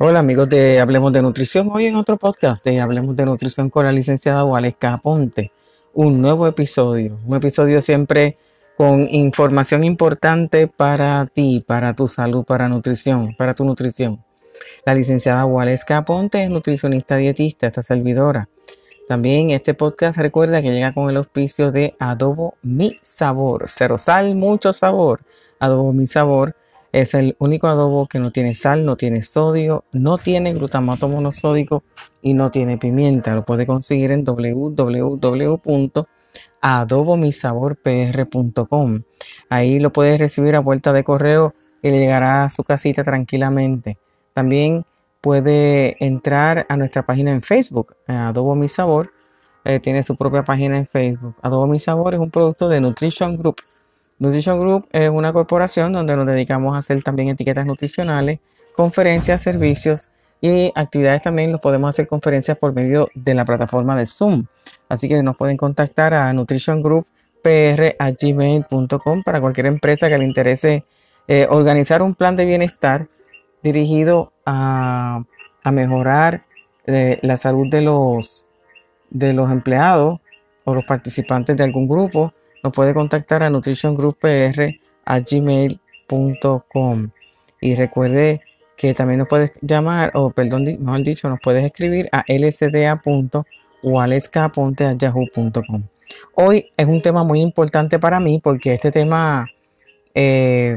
Hola amigos de Hablemos de Nutrición. Hoy en otro podcast de Hablemos de Nutrición con la licenciada Waleska Aponte. Un nuevo episodio. Un episodio siempre con información importante para ti, para tu salud, para nutrición, para tu nutrición. La licenciada Waleska Aponte es nutricionista dietista, esta servidora. También este podcast recuerda que llega con el auspicio de Adobo Mi Sabor. Cero sal, mucho sabor. Adobo Mi Sabor es el único adobo que no tiene sal, no tiene sodio, no tiene glutamato monosódico y no tiene pimienta. Lo puede conseguir en www.adobomisaborpr.com. Ahí lo puedes recibir a vuelta de correo y le llegará a su casita tranquilamente. También puede entrar a nuestra página en Facebook, Adobo Mi Sabor. Eh, tiene su propia página en Facebook. Adobo Mi Sabor es un producto de Nutrition Group Nutrition Group es una corporación donde nos dedicamos a hacer también etiquetas nutricionales, conferencias, servicios y actividades también los podemos hacer conferencias por medio de la plataforma de Zoom. Así que nos pueden contactar a nutritiongrouppr@gmail.com para cualquier empresa que le interese eh, organizar un plan de bienestar dirigido a, mejorar eh, la salud de los, de los empleados o los participantes de algún grupo nos puede contactar a nutritiongrouppr@gmail.com y recuerde que también nos puedes llamar o perdón mejor dicho nos puedes escribir a lsda.waleska.yahoo.com hoy es un tema muy importante para mí porque este tema eh,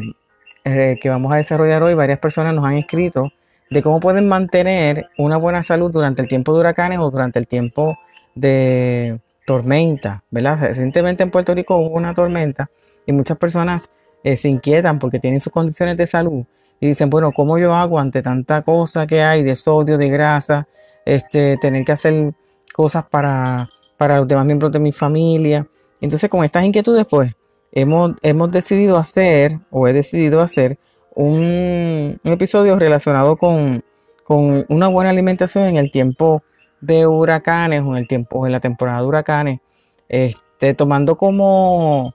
eh, que vamos a desarrollar hoy varias personas nos han escrito de cómo pueden mantener una buena salud durante el tiempo de huracanes o durante el tiempo de tormenta, ¿verdad? Recientemente en Puerto Rico hubo una tormenta y muchas personas eh, se inquietan porque tienen sus condiciones de salud y dicen, bueno, ¿cómo yo hago ante tanta cosa que hay de sodio, de grasa, este, tener que hacer cosas para, para los demás miembros de mi familia? Entonces, con estas inquietudes, pues, hemos, hemos decidido hacer, o he decidido hacer, un, un episodio relacionado con, con una buena alimentación en el tiempo de huracanes o en el tiempo en la temporada de huracanes, este, tomando como,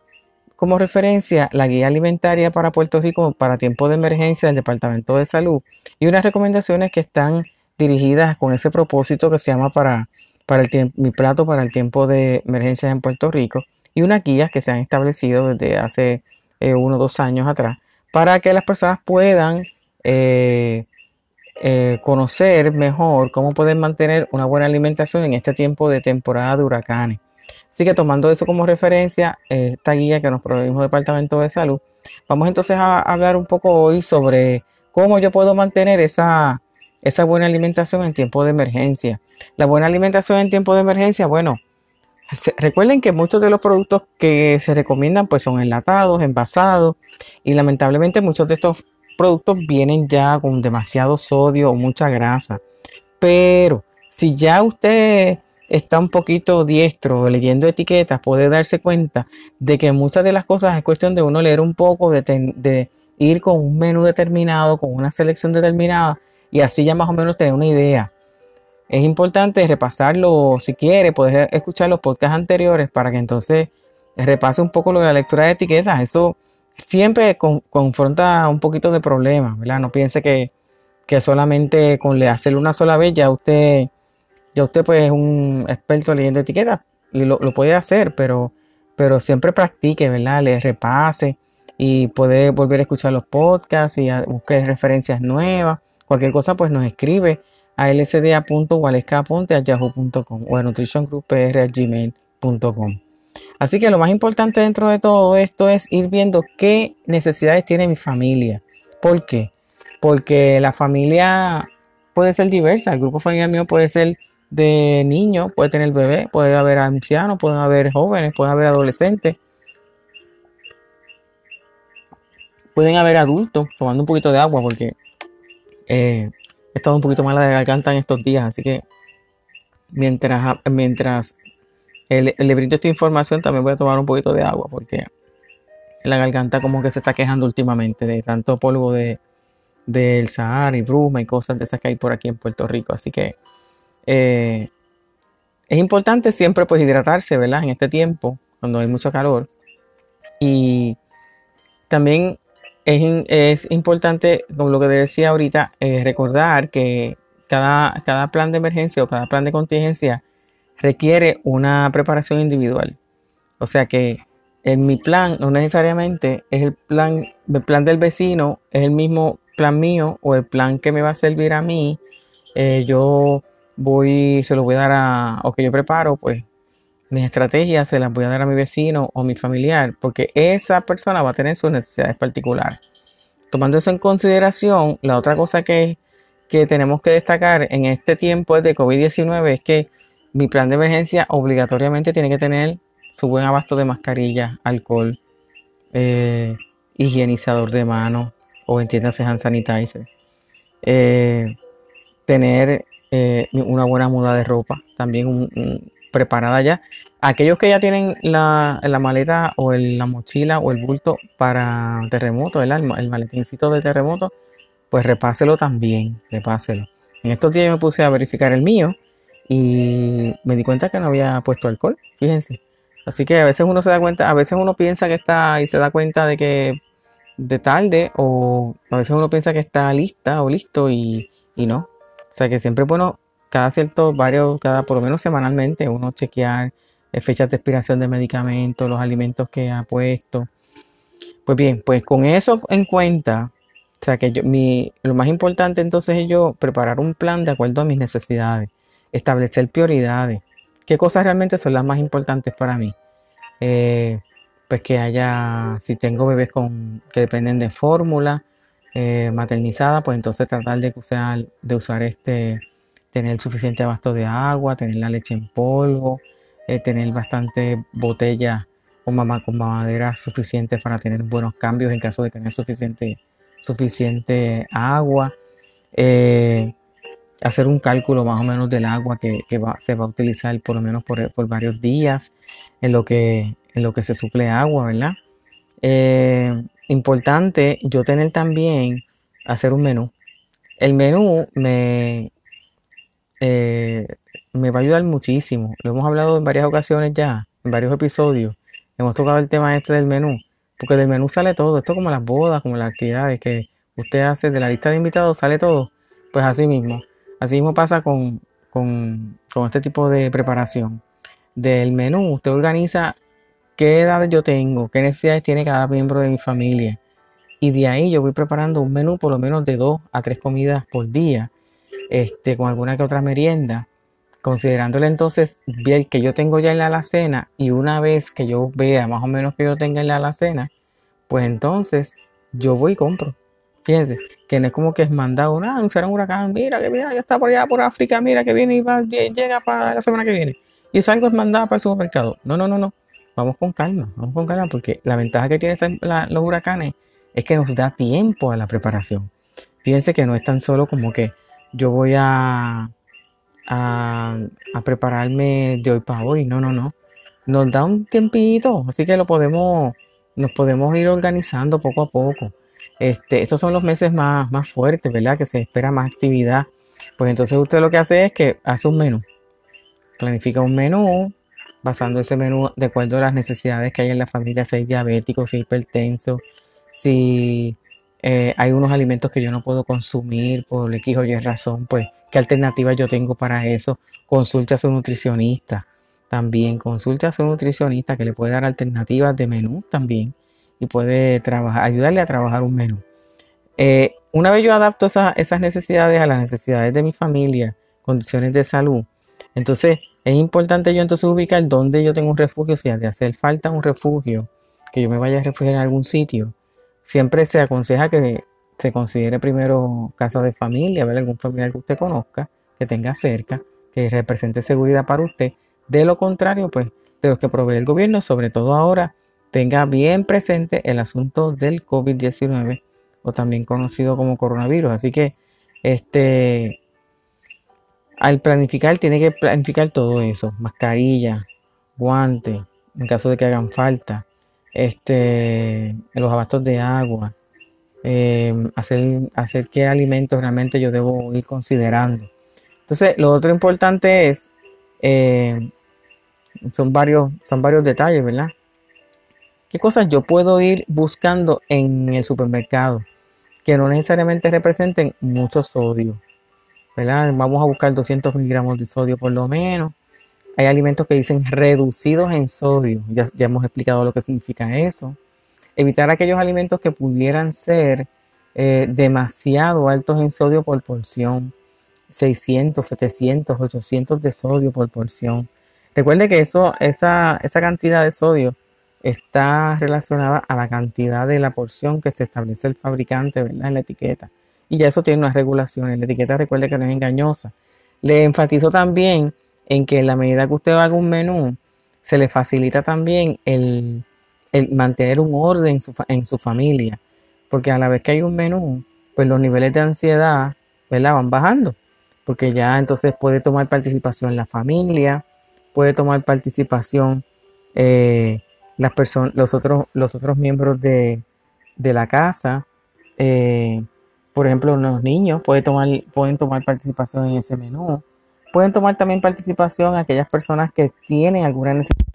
como referencia la guía alimentaria para Puerto Rico para tiempo de emergencia del Departamento de Salud y unas recomendaciones que están dirigidas con ese propósito que se llama para, para el mi plato para el tiempo de emergencias en Puerto Rico y unas guías que se han establecido desde hace eh, uno o dos años atrás para que las personas puedan eh, eh, conocer mejor cómo pueden mantener una buena alimentación en este tiempo de temporada de huracanes. Así que tomando eso como referencia, eh, esta guía que nos proveimos el Departamento de Salud, vamos entonces a hablar un poco hoy sobre cómo yo puedo mantener esa, esa buena alimentación en tiempo de emergencia. La buena alimentación en tiempo de emergencia, bueno, recuerden que muchos de los productos que se recomiendan pues son enlatados, envasados y lamentablemente muchos de estos productos vienen ya con demasiado sodio o mucha grasa. Pero si ya usted está un poquito diestro leyendo etiquetas, puede darse cuenta de que muchas de las cosas es cuestión de uno leer un poco, de, ir con un menú determinado, con una selección determinada y así ya más o menos tener una idea. Es importante repasarlo si quiere, poder escuchar los podcasts anteriores para que entonces repase un poco lo de la lectura de etiquetas. Eso siempre confronta un poquito de problemas, ¿verdad? No piense que, solamente con le hacerlo una sola vez ya usted, ya usted pues es un experto leyendo etiquetas y lo, puede hacer, pero, pero siempre practique, ¿verdad? Le repase y puede volver a escuchar los podcasts y busque referencias nuevas. Cualquier cosa pues nos escribe a lsda.waleska.yahoo.com o a nutritiongrouppr.gmail.com. Así que lo más importante dentro de todo esto es ir viendo qué necesidades tiene mi familia. ¿Por qué? Porque la familia puede ser diversa. El grupo familiar mío puede ser de niños, puede tener bebé, puede haber ancianos, pueden haber jóvenes, puede haber adolescentes. Pueden haber adultos tomando un poquito de agua porque eh, he estado un poquito mala de garganta en estos días. Así que mientras, mientras le, brindo esta información, también voy a tomar un poquito de agua porque la garganta como que se está quejando últimamente de tanto polvo de del Sahara y bruma y cosas de esas que hay por aquí en Puerto Rico. Así que eh, es importante siempre pues hidratarse, ¿verdad? En este tiempo, cuando hay mucho calor. Y también es, importante, como lo que decía ahorita, eh, recordar que cada, cada plan de emergencia o cada plan de contingencia requiere una preparación individual. O sea que en mi plan no necesariamente es el plan, el plan del vecino, es el mismo plan mío o el plan que me va a servir a mí. Eh, yo voy, se lo voy a dar a, o que yo preparo, pues mis estrategias se las voy a dar a mi vecino o mi familiar, porque esa persona va a tener sus necesidades particulares. Tomando eso en consideración, la otra cosa que, que tenemos que destacar en este tiempo de COVID-19 es que mi plan de emergencia obligatoriamente tiene que tener su buen abasto de mascarilla, alcohol, eh, higienizador de manos o entiéndase hand sanitizer. Eh, tener eh, una buena muda de ropa, también preparada ya. Aquellos que ya tienen la, maleta o la mochila o el bulto para terremoto, el, el maletincito de terremoto, pues repáselo también, repáselo. En estos días me puse a verificar el mío y me di cuenta que no había puesto alcohol, fíjense. Así que a veces uno se da cuenta, a veces uno piensa que está y se da cuenta de que de tarde o a veces uno piensa que está lista o listo y, y no. O sea que siempre bueno cada cierto, varios, cada por lo menos semanalmente, uno chequear eh, fechas de expiración de medicamentos, los alimentos que ha puesto. Pues bien, pues con eso en cuenta, o sea que yo, mi, lo más importante entonces es yo preparar un plan de acuerdo a mis necesidades, establecer prioridades, qué cosas realmente son las más importantes para mí. Eh, pues que haya, si tengo bebés con, que dependen de fórmula eh, maternizada, pues entonces tratar de usar, de usar este tener suficiente abasto de agua, tener la leche en polvo, eh, tener bastante botella o mamá con mamadera suficiente para tener buenos cambios en caso de tener suficiente, suficiente agua. Hacer un cálculo más o menos del agua que, se va a utilizar por lo menos por, varios días en lo que, en lo que se suple agua, ¿verdad? Eh, importante yo tener también hacer un menú. El menú me, eh, me va a ayudar muchísimo. Lo hemos hablado en varias ocasiones ya, en varios episodios. Hemos tocado el tema este del menú, porque del menú sale todo. Esto como las bodas, como las actividades que usted hace de la lista de invitados, sale todo. Pues así mismo. Así mismo pasa con, con, con este tipo de preparación. Del menú, usted organiza qué edades yo tengo, qué necesidades tiene cada miembro de mi familia. Y de ahí yo voy preparando un menú por lo menos de dos a tres comidas por día este, con alguna que otra merienda, considerándole entonces bien que yo tengo ya en la alacena y una vez que yo vea más o menos que yo tenga en la alacena, pues entonces yo voy y compro. Fíjense, que no es como que es mandado, nada, anunciar un huracán, mira que mira, ya está por allá por África, mira que viene y va, llega para la semana que viene. Y es algo es mandado para el supermercado. No, no, no, no. Vamos con calma, vamos con calma, porque la ventaja que tienen los huracanes es que nos da tiempo a la preparación. Fíjense que no es tan solo como que yo voy a, a, prepararme de hoy para hoy. No, no, no. Nos da un tiempito, así que lo podemos, nos podemos ir organizando poco a poco. Este, estos son los meses más, más fuertes, ¿verdad? Que se espera más actividad. Pues entonces usted lo que hace es que hace un menú. Planifica un menú, basando ese menú de acuerdo a las necesidades que hay en la familia, si hay diabético, si hay hipertenso, si eh, hay unos alimentos que yo no puedo consumir por X o Y razón, pues qué alternativas yo tengo para eso. Consulte a su nutricionista también, consulte a su nutricionista que le puede dar alternativas de menú también y puede trabajar, ayudarle a trabajar un menú. Eh, una vez yo adapto esas necesidades a las necesidades de mi familia, condiciones de salud, entonces es importante yo entonces ubicar dónde yo tengo un refugio, si de hacer falta un refugio, que yo me vaya a refugiar en algún sitio, siempre se aconseja que se considere primero casa de familia, ver algún familiar que usted conozca, que tenga cerca, que represente seguridad para usted. De lo contrario, pues de los que provee el gobierno, sobre todo ahora, tenga bien presente el asunto del COVID-19 o también conocido como coronavirus. Así que este al planificar tiene que planificar todo eso, mascarilla, guantes, en caso de que hagan falta, este, los abastos de agua, em, hacer, hacer qué alimentos realmente yo debo ir considerando. Entonces, lo otro importante es, em, son, varios, son varios detalles, ¿verdad? ¿Qué cosas yo puedo ir buscando en el supermercado que no necesariamente representen mucho sodio? ¿verdad? Vamos a buscar 200 miligramos de sodio por lo menos. Hay alimentos que dicen reducidos en sodio. Ya, ya hemos explicado lo que significa eso. Evitar aquellos alimentos que pudieran ser eh, demasiado altos en sodio por porción. 600, 700, 800 de sodio por porción. Recuerde que eso, esa, esa cantidad de sodio está relacionada a la cantidad de la porción que se establece el fabricante ¿verdad? en la etiqueta. Y ya eso tiene unas regulaciones. La etiqueta recuerde que no es engañosa. Le enfatizo también en que en la medida que usted haga un menú, se le facilita también el, mantener un orden en su, familia. Porque a la vez que hay un menú, pues los niveles de ansiedad ¿verdad? van bajando. Porque ya entonces puede tomar participación la familia, puede tomar participación eh, las personas, los otros, los otros miembros de, la casa. Eh, por ejemplo, los niños pueden tomar, pueden tomar participación en ese menú. Pueden tomar también participación aquellas personas que tienen alguna necesidad.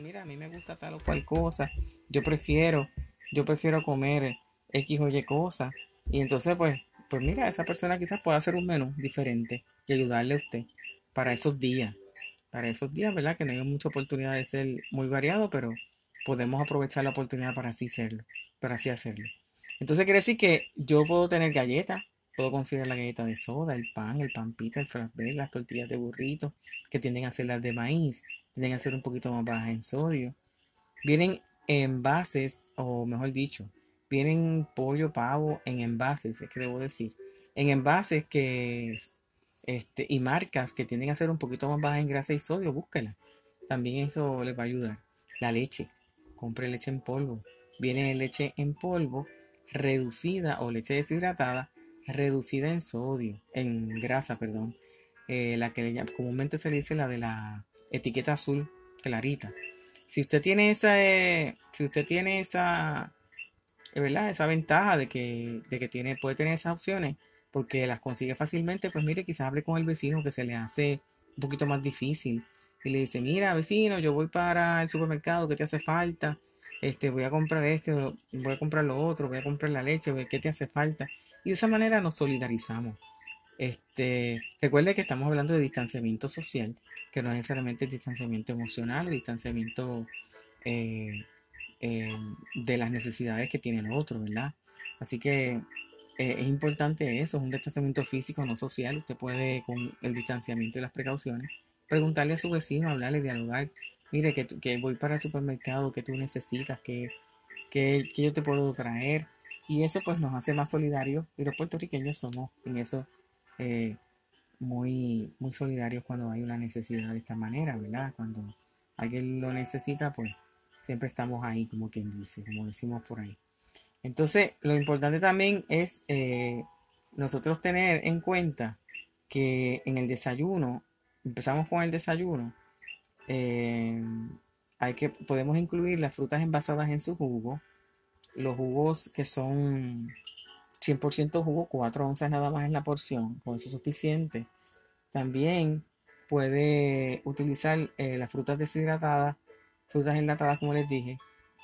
Mira, a mí me gusta tal o cual cosa. Yo prefiero, yo prefiero comer X o Y cosa. Y entonces, pues, pues mira, esa persona quizás pueda hacer un menú diferente y ayudarle a usted para esos días. Para esos días, ¿verdad? Que no hay mucha oportunidad de ser muy variado, pero podemos aprovechar la oportunidad para así hacerlo, para así hacerlo. Entonces quiere decir que yo puedo tener galletas, puedo considerar la galleta de soda, el pan, el pampita, el frappé, las tortillas de burrito, que tienden a ser las de maíz, tienden a ser un poquito más bajas en sodio. Vienen envases, o mejor dicho, vienen pollo, pavo en envases, es que debo decir, en envases que este, y marcas que tienden a ser un poquito más bajas en grasa y sodio, búsquela. También eso les va a ayudar. La leche, compre leche en polvo. Viene leche en polvo reducida o leche deshidratada reducida en sodio, en grasa, perdón, eh, la que comúnmente se dice la de la etiqueta azul clarita. Si usted tiene esa, eh, si usted tiene esa, eh, ¿verdad? Esa ventaja de que, de que tiene, puede tener esas opciones, porque las consigue fácilmente, pues mire, quizás hable con el vecino que se le hace un poquito más difícil y le dice, mira, vecino, yo voy para el supermercado, ¿qué te hace falta? este, voy a comprar esto, voy a comprar lo otro, voy a comprar la leche, ¿qué te hace falta? Y de esa manera nos solidarizamos. Este, recuerde que estamos hablando de distanciamiento social, que no necesariamente es distanciamiento emocional o distanciamiento eh, eh, de las necesidades que tiene el otro, ¿verdad? Así que eh, es importante eso, es un distanciamiento físico, no social. Usted puede, con el distanciamiento y las precauciones, preguntarle a su vecino, hablarle, dialogar, mire que, que voy para el supermercado, que tú necesitas, que, que, yo te puedo traer. Y eso pues nos hace más solidarios y los puertorriqueños somos en eso eh, muy, muy solidarios cuando hay una necesidad de esta manera, ¿verdad? Cuando alguien lo necesita, pues siempre estamos ahí, como quien dice, como decimos por ahí. Entonces, lo importante también es eh, nosotros tener en cuenta que en el desayuno, empezamos con el desayuno, eh, hay que, podemos incluir las frutas envasadas en su jugo, los jugos que son 100% jugo, 4 onzas nada más en la porción, con eso es suficiente. También puede utilizar eh, las frutas deshidratadas, frutas enlatadas como les dije,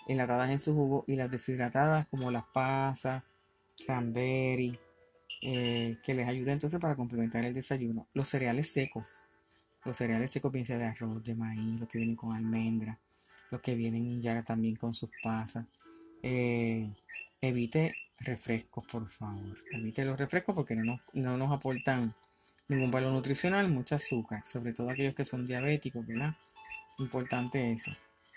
enlatadas en su jugo y las deshidratadas como las pasas, cranberry, eh, que les ayuda entonces para complementar el desayuno. Los cereales secos, los cereales secos piensa de arroz, de maíz, los que vienen con almendra, los que vienen ya también con sus pasas. Eh, evite refrescos, por favor. Evite los refrescos porque no nos, no nos aportan ningún valor nutricional, mucho azúcar, sobre todo aquellos que son diabéticos, ¿verdad? Importante eso.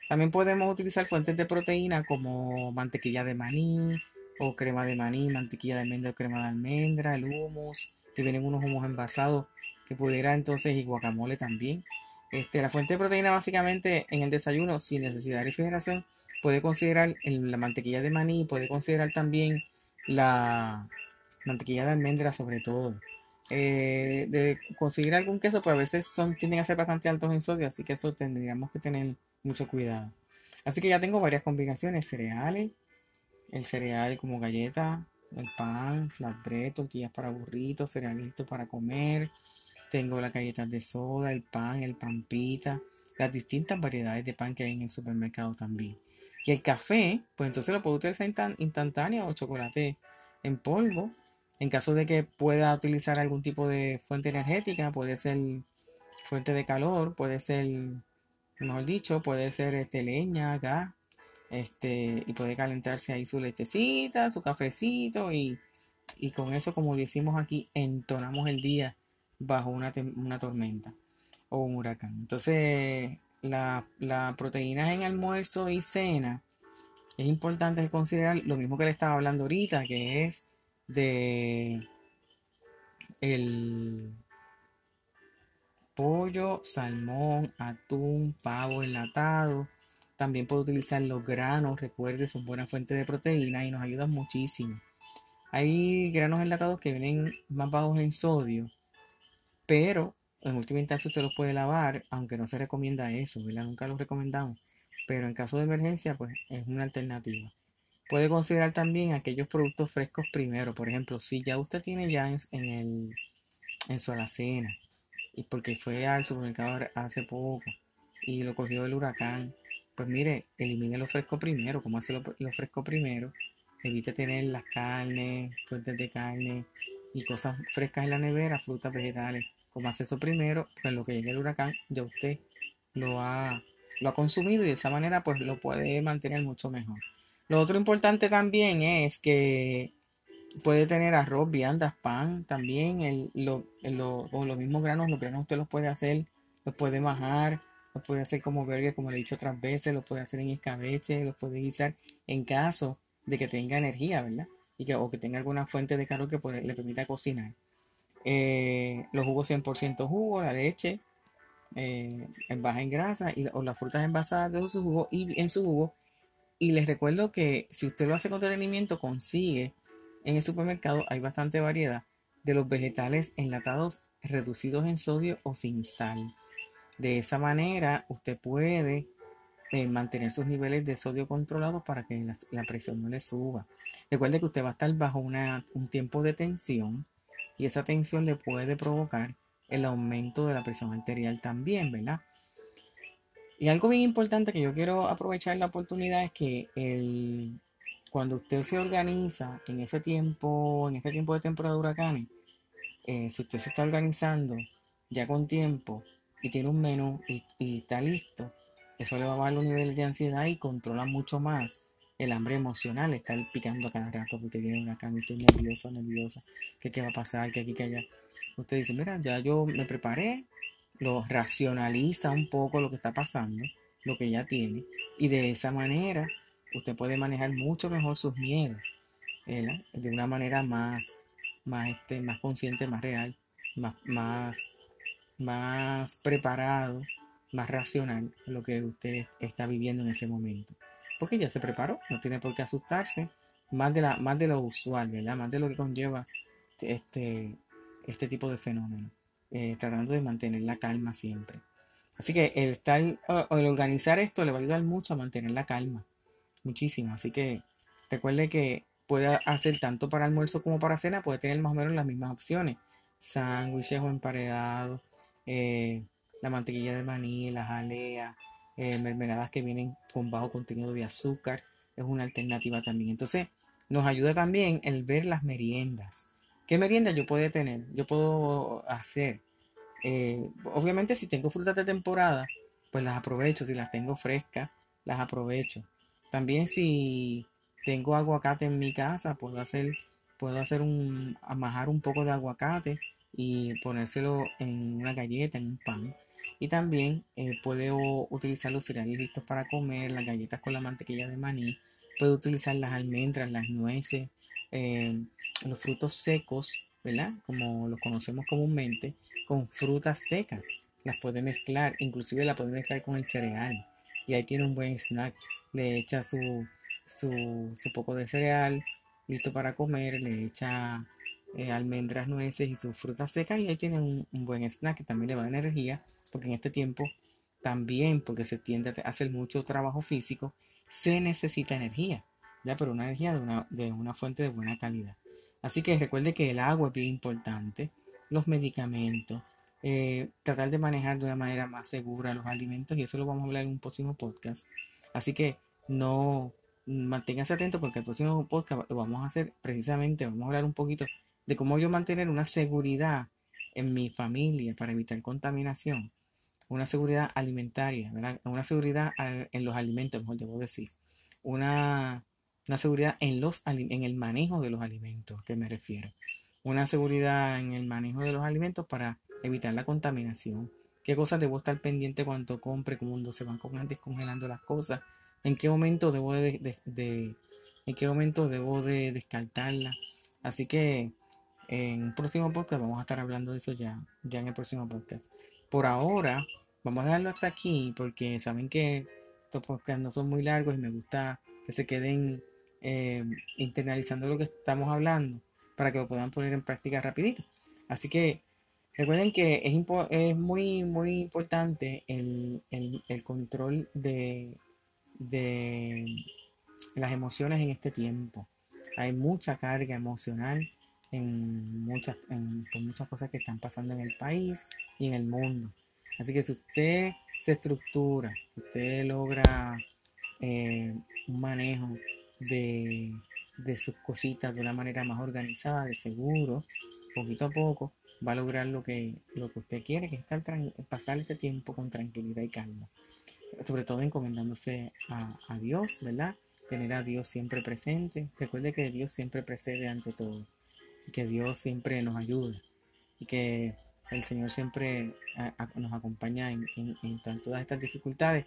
También podemos utilizar fuentes de proteína como mantequilla de maní o crema de maní, mantequilla de almendra o crema de almendra, el humus, que vienen unos humos envasados que pudiera entonces y guacamole también. Este, la fuente de proteína básicamente en el desayuno sin necesidad de refrigeración puede considerar la mantequilla de maní, puede considerar también la mantequilla de almendra sobre todo. Eh, de conseguir algún queso, pues a veces son, tienden a ser bastante altos en sodio, así que eso tendríamos que tener mucho cuidado. Así que ya tengo varias combinaciones, cereales, el cereal como galleta, el pan, flatbread, tortillas para burritos, cerealitos para comer, tengo las galletas de soda, el pan, el pampita, las distintas variedades de pan que hay en el supermercado también. Y el café, pues entonces lo puede utilizar instantáneo o chocolate en polvo. En caso de que pueda utilizar algún tipo de fuente energética, puede ser fuente de calor, puede ser, mejor dicho, puede ser este, leña, gas, este, y puede calentarse ahí su lechecita, su cafecito, y, con eso, como decimos aquí, entonamos el día bajo una, una tormenta o un huracán. Entonces, la, la proteína en almuerzo y cena, es importante considerar lo mismo que le estaba hablando ahorita, que es de el pollo, salmón, atún, pavo enlatado. También puede utilizar los granos, recuerde, son buena fuente de proteína y nos ayudan muchísimo. Hay granos enlatados que vienen más bajos en sodio, pero en última instancia usted los puede lavar, aunque no se recomienda eso, ¿verdad? Nunca lo recomendamos. Pero en caso de emergencia, pues es una alternativa. Puede considerar también aquellos productos frescos primero. Por ejemplo, si ya usted tiene ya en, en su alacena, y porque fue al supermercado hace poco y lo cogió el huracán, pues mire, elimine lo fresco primero. ¿Cómo hace lo, lo fresco primero? Evite tener las carnes, fuentes de carne y cosas frescas en la nevera, frutas, vegetales como hace eso primero, pues lo que llegue el huracán ya usted lo ha, lo ha consumido y de esa manera pues lo puede mantener mucho mejor. Lo otro importante también es que puede tener arroz, viandas, pan, también el, lo, los mismos granos, los granos usted los puede hacer, los puede majar, los puede hacer como burger, como le he dicho otras veces, los puede hacer en escabeche, los puede guisar en caso de que tenga energía, ¿verdad? Y que, o que tenga alguna fuente de calor que le permita cocinar. Eh, los jugos 100% jugo, la leche eh, baja en grasa y, o las frutas envasadas de su jugo y en su jugo. Y les recuerdo que si usted lo hace con detenimiento, consigue en el supermercado, hay bastante variedad de los vegetales enlatados reducidos en sodio o sin sal. De esa manera, usted puede eh, mantener sus niveles de sodio controlados para que la, presión no le suba. Recuerde que usted va a estar bajo un tiempo de tensión y esa tensión le puede provocar el aumento de la presión arterial también, ¿verdad? Y algo bien importante que yo quiero aprovechar la oportunidad es que el, cuando usted se organiza en ese tiempo, en este tiempo de temporada de huracanes, eh, si usted se está organizando ya con tiempo y tiene un menú y, y está listo, eso le va a bajar los niveles de ansiedad y controla mucho más el hambre emocional, estar picando a cada rato porque tiene una cama estoy nervioso, nerviosa, que qué va a pasar, que aquí, que allá. Usted dice, mira, ya yo me preparé, lo racionaliza un poco lo que está pasando, lo que ya tiene, y de esa manera usted puede manejar mucho mejor sus miedos, de una manera más, más, este, más consciente, más real, más, más, más preparado, más racional lo que usted está viviendo en ese momento porque ya se preparó, no tiene por qué asustarse, más de, la, más de lo usual, ¿verdad? Más de lo que conlleva este, este tipo de fenómeno, eh, tratando de mantener la calma siempre. Así que el, estar, el organizar esto le va a ayudar mucho a mantener la calma, muchísimo. Así que recuerde que puede hacer tanto para almuerzo como para cena, puede tener más o menos las mismas opciones. Sándwiches o emparedados, eh, la mantequilla de maní, la jalea, eh, mermeladas que vienen con bajo contenido de azúcar, es una alternativa también. Entonces, nos ayuda también el ver las meriendas. ¿Qué meriendas yo puedo tener? Yo puedo hacer. Eh, obviamente, si tengo frutas de temporada, pues las aprovecho. Si las tengo frescas, las aprovecho. También si tengo aguacate en mi casa, puedo hacer, puedo hacer un, amajar un poco de aguacate y ponérselo en una galleta, en un pan. Y también eh, puede utilizar los cereales listos para comer, las galletas con la mantequilla de maní. Puede utilizar las almendras, las nueces, eh, los frutos secos, ¿verdad? Como los conocemos comúnmente, con frutas secas. Las puede mezclar, inclusive la puede mezclar con el cereal. Y ahí tiene un buen snack. Le echa su, su, poco de cereal listo para comer, le echa eh, almendras, nueces y sus frutas secas y ahí tienen un, buen snack que también le va a energía porque en este tiempo también porque se tiende a hacer mucho trabajo físico se necesita energía ya pero una energía de una, de una fuente de buena calidad. Así que recuerde que el agua es bien importante los medicamentos eh, tratar de manejar de una manera más segura los alimentos y eso lo vamos a hablar en un próximo podcast. Así que no manténgase atento porque el próximo podcast lo vamos a hacer precisamente, vamos a hablar un poquito de cómo yo mantener una seguridad en mi familia para evitar contaminación, una seguridad alimentaria, una seguridad en los alimentos, mejor debo decir, una, una seguridad en, los, en el manejo de los alimentos, que me refiero, una seguridad en el manejo de los alimentos para evitar la contaminación. ¿Qué cosas debo estar pendiente cuando compre, cuando se van descongelando las cosas? ¿En qué momento debo de, en qué momento debo de descartarla? Así que en un próximo podcast vamos a estar hablando de eso ya, ya en el próximo podcast. Por ahora, vamos a dejarlo hasta aquí porque saben que estos podcasts no son muy largos y me gusta que se queden eh, internalizando lo que estamos hablando para que lo puedan poner en práctica rapidito. Así que recuerden que es, es muy, muy importante el, control de, de las emociones en este tiempo. Hay mucha carga emocional en muchas, muchas cosas que están pasando en el país y en el mundo. Así que si usted se estructura, si usted logra eh, un manejo de, sus cositas de una manera más organizada, de seguro, poquito a poco, va a lograr lo que, lo que usted quiere, que es pasar este tiempo con tranquilidad y calma. Sobre todo encomendándose a, Dios, ¿verdad? Tener a Dios siempre presente. Recuerde que Dios siempre precede ante todo y que Dios siempre nos ayuda y que el Señor siempre nos acompaña en, todas estas dificultades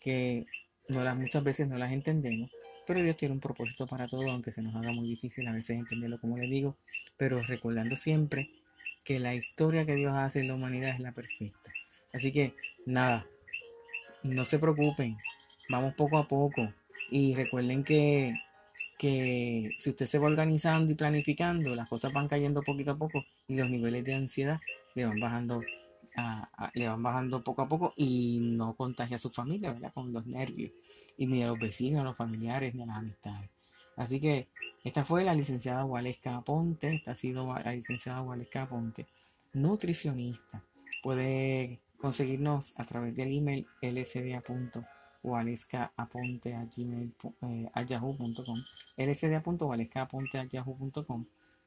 que no las, muchas veces no las entendemos, pero Dios tiene un propósito para todo, aunque se nos haga muy difícil a veces entenderlo como le digo, pero recordando siempre que la historia que Dios hace en la humanidad es la perfecta. Así que nada, no se preocupen, vamos poco a poco y recuerden que que si usted se va organizando y planificando, las cosas van cayendo poquito a poco y los niveles de ansiedad le van bajando, le van bajando poco a poco y no contagia a su familia, ¿verdad? Con los nervios, y ni a los vecinos, a los familiares, ni a las amistades. Así que esta fue la licenciada Waleska Ponte, esta ha sido la licenciada Waleska Ponte, nutricionista. Puede conseguirnos a través del email o gmail, eh, a yahoo.com a yahoo.com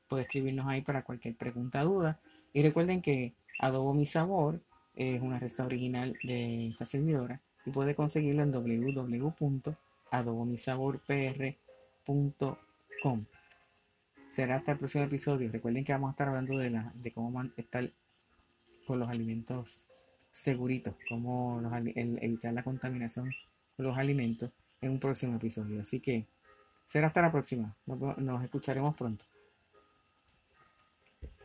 puede escribirnos ahí para cualquier pregunta duda. Y recuerden que Adobo Mi Sabor es una receta original de esta servidora y puede conseguirlo en www.adobomisaborpr.com será hasta el próximo episodio. Recuerden que vamos a estar hablando de, la, de cómo estar con los alimentos seguritos, cómo evitar la contaminación con los alimentos en un próximo episodio. Así que será hasta la próxima. nos escucharemos pronto.